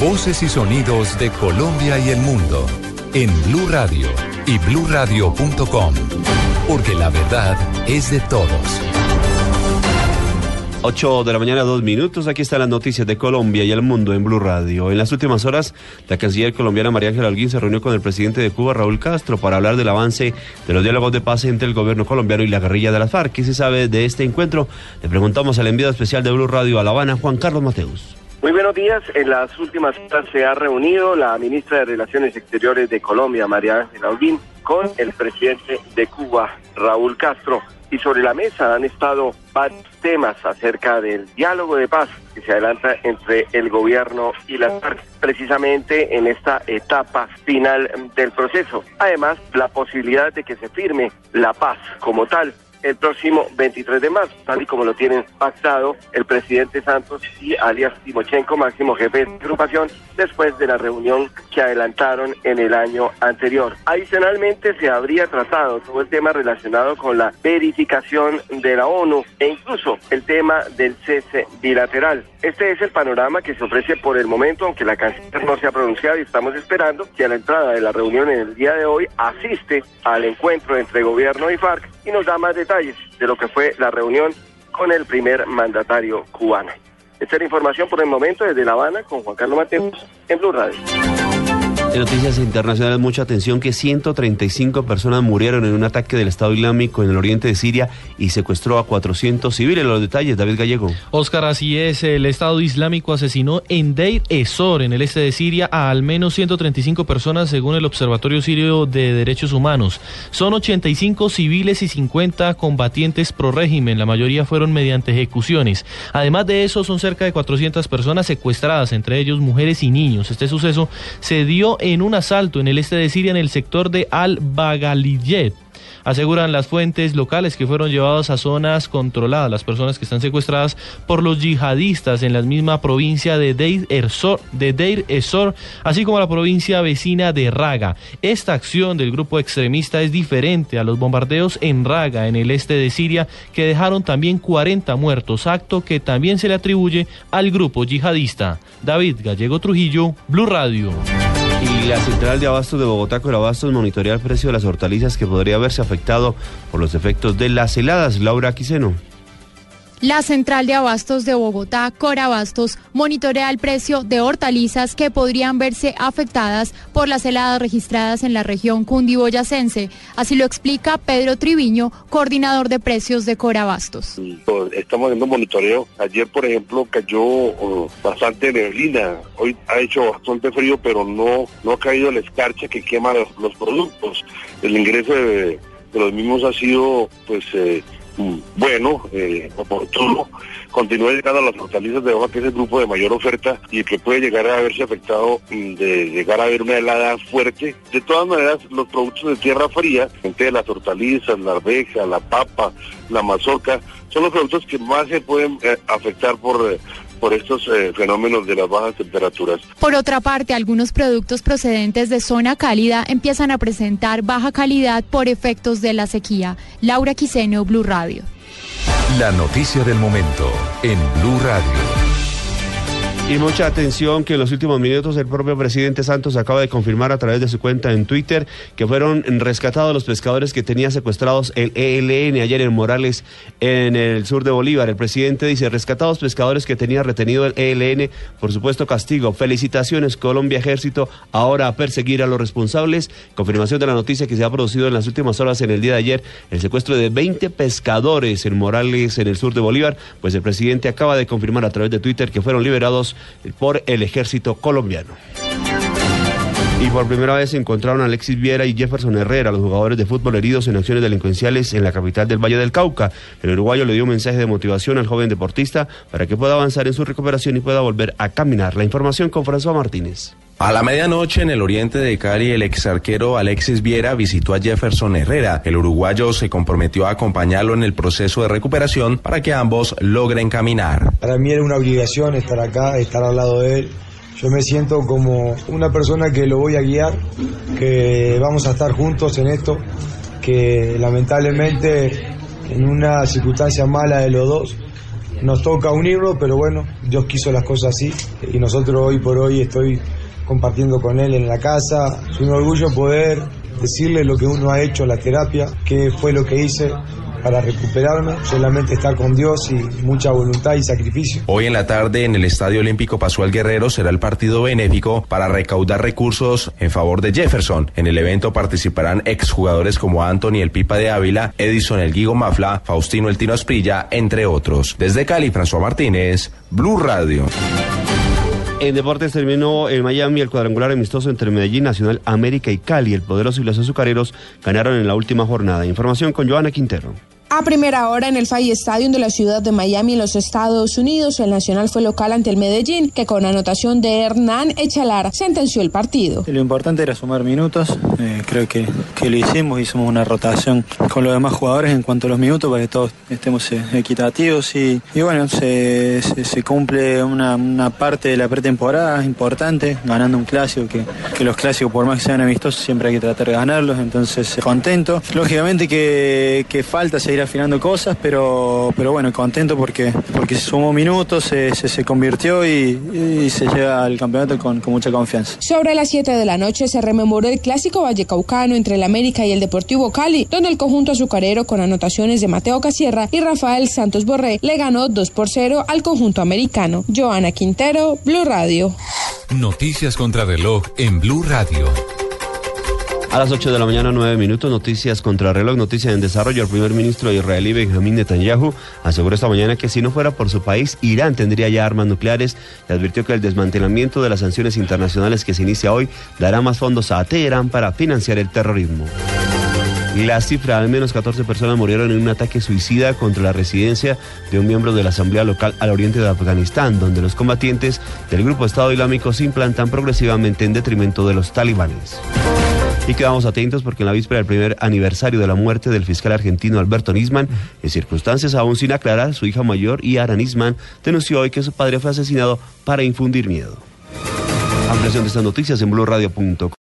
Voces y sonidos de Colombia y el mundo en Blue Radio y bluradio.com, porque la verdad es de todos. 8 de la mañana, dos minutos. Aquí están las noticias de Colombia y el mundo en Blue Radio. En las últimas horas, la canciller colombiana María Ángela Alguín se reunió con el presidente de Cuba, Raúl Castro, para hablar del avance de los diálogos de paz entre el gobierno colombiano y la guerrilla de las FARC. ¿Qué se sabe de este encuentro? Le preguntamos al enviado especial de Blue Radio a La Habana, Juan Carlos Mateus. Muy buenos días. En las últimas horas se ha reunido la ministra de Relaciones Exteriores de Colombia, María Ángela Holguín, con el presidente de Cuba, Raúl Castro. Y sobre la mesa han estado varios temas acerca del diálogo de paz que se adelanta entre el gobierno y las FARC, precisamente en esta etapa final del proceso. Además, la posibilidad de que se firme la paz como tal el próximo 23 de marzo, tal y como lo tienen pactado el presidente Santos y alias Timochenko, máximo jefe de agrupación, después de la reunión que adelantaron en el año anterior. Adicionalmente, se habría tratado todo el tema relacionado con la verificación de la ONU e incluso el tema del cese bilateral. Este es el panorama que se ofrece por el momento, aunque la canciller no se ha pronunciado y estamos esperando que a la entrada de la reunión en el día de hoy asiste al encuentro entre gobierno y FARC y nos da más detalles de lo que fue la reunión con el primer mandatario cubano. Esta es la información por el momento desde La Habana con Juan Carlos Mateus en Blue Radio. En noticias internacionales, mucha atención que 135 personas murieron en un ataque del Estado Islámico en el oriente de Siria y secuestró a 400 civiles. Los detalles, David Gallego. Oscar, así es. El Estado Islámico asesinó en Deir Ezor, en el este de Siria, a al menos 135 personas, según el Observatorio Sirio de Derechos Humanos. Son 85 civiles y 50 combatientes pro régimen. La mayoría fueron mediante ejecuciones. Además de eso, son cerca de 400 personas secuestradas, entre ellos mujeres y niños. Este suceso se dio en un asalto en el este de Siria en el sector de Al-Baghaliyet. Aseguran las fuentes locales que fueron llevados a zonas controladas, las personas que están secuestradas por los yihadistas en la misma provincia de Deir, Ezor, de Deir así como la provincia vecina de Raga. Esta acción del grupo extremista es diferente a los bombardeos en Raga, en el este de Siria, que dejaron también 40 muertos, acto que también se le atribuye al grupo yihadista. David Gallego Trujillo, Blue Radio. Y la central de abastos de Bogotá, Corabastos, monitorea el precio de las hortalizas que podría haberse afectado por los efectos de las heladas. Laura Quiseno. La Central de Abastos de Bogotá, Corabastos, monitorea el precio de hortalizas que podrían verse afectadas por las heladas registradas en la región cundiboyacense. Así lo explica Pedro Triviño, coordinador de precios de Corabastos. Estamos haciendo monitoreo. Ayer, por ejemplo, cayó uh, bastante neblina. Hoy ha hecho bastante frío, pero no, no ha caído la escarcha que quema los, productos. El ingreso de, de, los mismos ha sido, pues, eh, bueno, eh, oportuno, continúa llegando a las hortalizas de hoja, que es el grupo de mayor oferta y que puede llegar a haberse afectado de llegar a haber una helada fuerte. De todas maneras, los productos de tierra fría, entre las hortalizas, la arveja, la papa, la mazorca, son los productos que más se pueden eh, afectar por... Eh, por estos eh, fenómenos de las bajas temperaturas. Por otra parte, algunos productos procedentes de zona cálida empiezan a presentar baja calidad por efectos de la sequía. Laura Quiseno, Blue Radio. La noticia del momento en Blue Radio. Y mucha atención que en los últimos minutos el propio presidente Santos acaba de confirmar a través de su cuenta en Twitter que fueron rescatados los pescadores que tenía secuestrados el ELN ayer en Morales en el sur de Bolívar. El presidente dice, rescatados pescadores que tenía retenido el ELN, por supuesto castigo. Felicitaciones Colombia Ejército, ahora a perseguir a los responsables. Confirmación de la noticia que se ha producido en las últimas horas en el día de ayer, el secuestro de 20 pescadores en Morales en el sur de Bolívar, pues el presidente acaba de confirmar a través de Twitter que fueron liberados por el ejército colombiano. Y por primera vez se encontraron Alexis Viera y Jefferson Herrera, los jugadores de fútbol heridos en acciones delincuenciales en la capital del Valle del Cauca. El uruguayo le dio un mensaje de motivación al joven deportista para que pueda avanzar en su recuperación y pueda volver a caminar. La información con François Martínez. A la medianoche en el oriente de Cali, el ex arquero Alexis Viera visitó a Jefferson Herrera. El uruguayo se comprometió a acompañarlo en el proceso de recuperación para que ambos logren caminar. Para mí era una obligación estar acá, estar al lado de él. Yo me siento como una persona que lo voy a guiar, que vamos a estar juntos en esto, que lamentablemente en una circunstancia mala de los dos nos toca unirnos, pero bueno, Dios quiso las cosas así y nosotros hoy por hoy estoy compartiendo con él en la casa. Es un orgullo poder decirle lo que uno ha hecho, la terapia, qué fue lo que hice para recuperarme, solamente estar con Dios y mucha voluntad y sacrificio. Hoy en la tarde en el Estadio Olímpico Pascual Guerrero será el partido benéfico para recaudar recursos en favor de Jefferson. En el evento participarán exjugadores como Anthony el Pipa de Ávila, Edison el Guigo Mafla, Faustino el Tino Asprilla, entre otros. Desde Cali, François Martínez, Blue Radio. En deportes terminó en Miami el cuadrangular amistoso entre Medellín, Nacional, América y Cali. El poderoso y los azucareros ganaron en la última jornada. Información con Joana Quintero. A primera hora en el Fay Stadium de la ciudad de Miami en los Estados Unidos, el Nacional fue local ante el Medellín, que con anotación de Hernán Echalar sentenció el partido. Lo importante era sumar minutos, eh, creo que, que, lo hicimos, hicimos una rotación con los demás jugadores en cuanto a los minutos para que todos estemos eh, equitativos y, bueno, se, cumple una, parte de la pretemporada importante, ganando un clásico, que, los clásicos por más que sean amistosos siempre hay que tratar de ganarlos, entonces contento. Lógicamente que, que falta seguir afinando cosas, pero, pero bueno, contento porque, porque se sumó minutos, se, se, se convirtió y, y, se llega al campeonato con, con, mucha confianza. Sobre las 7 de la noche se rememoró el clásico vallecaucano entre el América y el Deportivo Cali, donde el conjunto azucarero con anotaciones de Mateo Casierra y Rafael Santos Borré le ganó 2 por 0 al conjunto americano. Joana Quintero, Blue Radio. Noticias contra reloj en Blue Radio. A las 8 de la mañana, 9 minutos, noticias contra reloj, noticias en desarrollo. El primer ministro israelí Benjamín Netanyahu aseguró esta mañana que si no fuera por su país, Irán tendría ya armas nucleares y advirtió que el desmantelamiento de las sanciones internacionales que se inicia hoy dará más fondos a Teherán para financiar el terrorismo. La cifra, al menos 14 personas murieron en un ataque suicida contra la residencia de un miembro de la Asamblea Local al oriente de Afganistán, donde los combatientes del grupo Estado Islámico se implantan progresivamente en detrimento de los talibanes. Y quedamos atentos porque en la víspera del primer aniversario de la muerte del fiscal argentino Alberto Nisman, en circunstancias aún sin aclarar, su hija mayor, Yara Nisman, denunció hoy que su padre fue asesinado para infundir miedo. Ampliación de estas noticias en blurradio.com.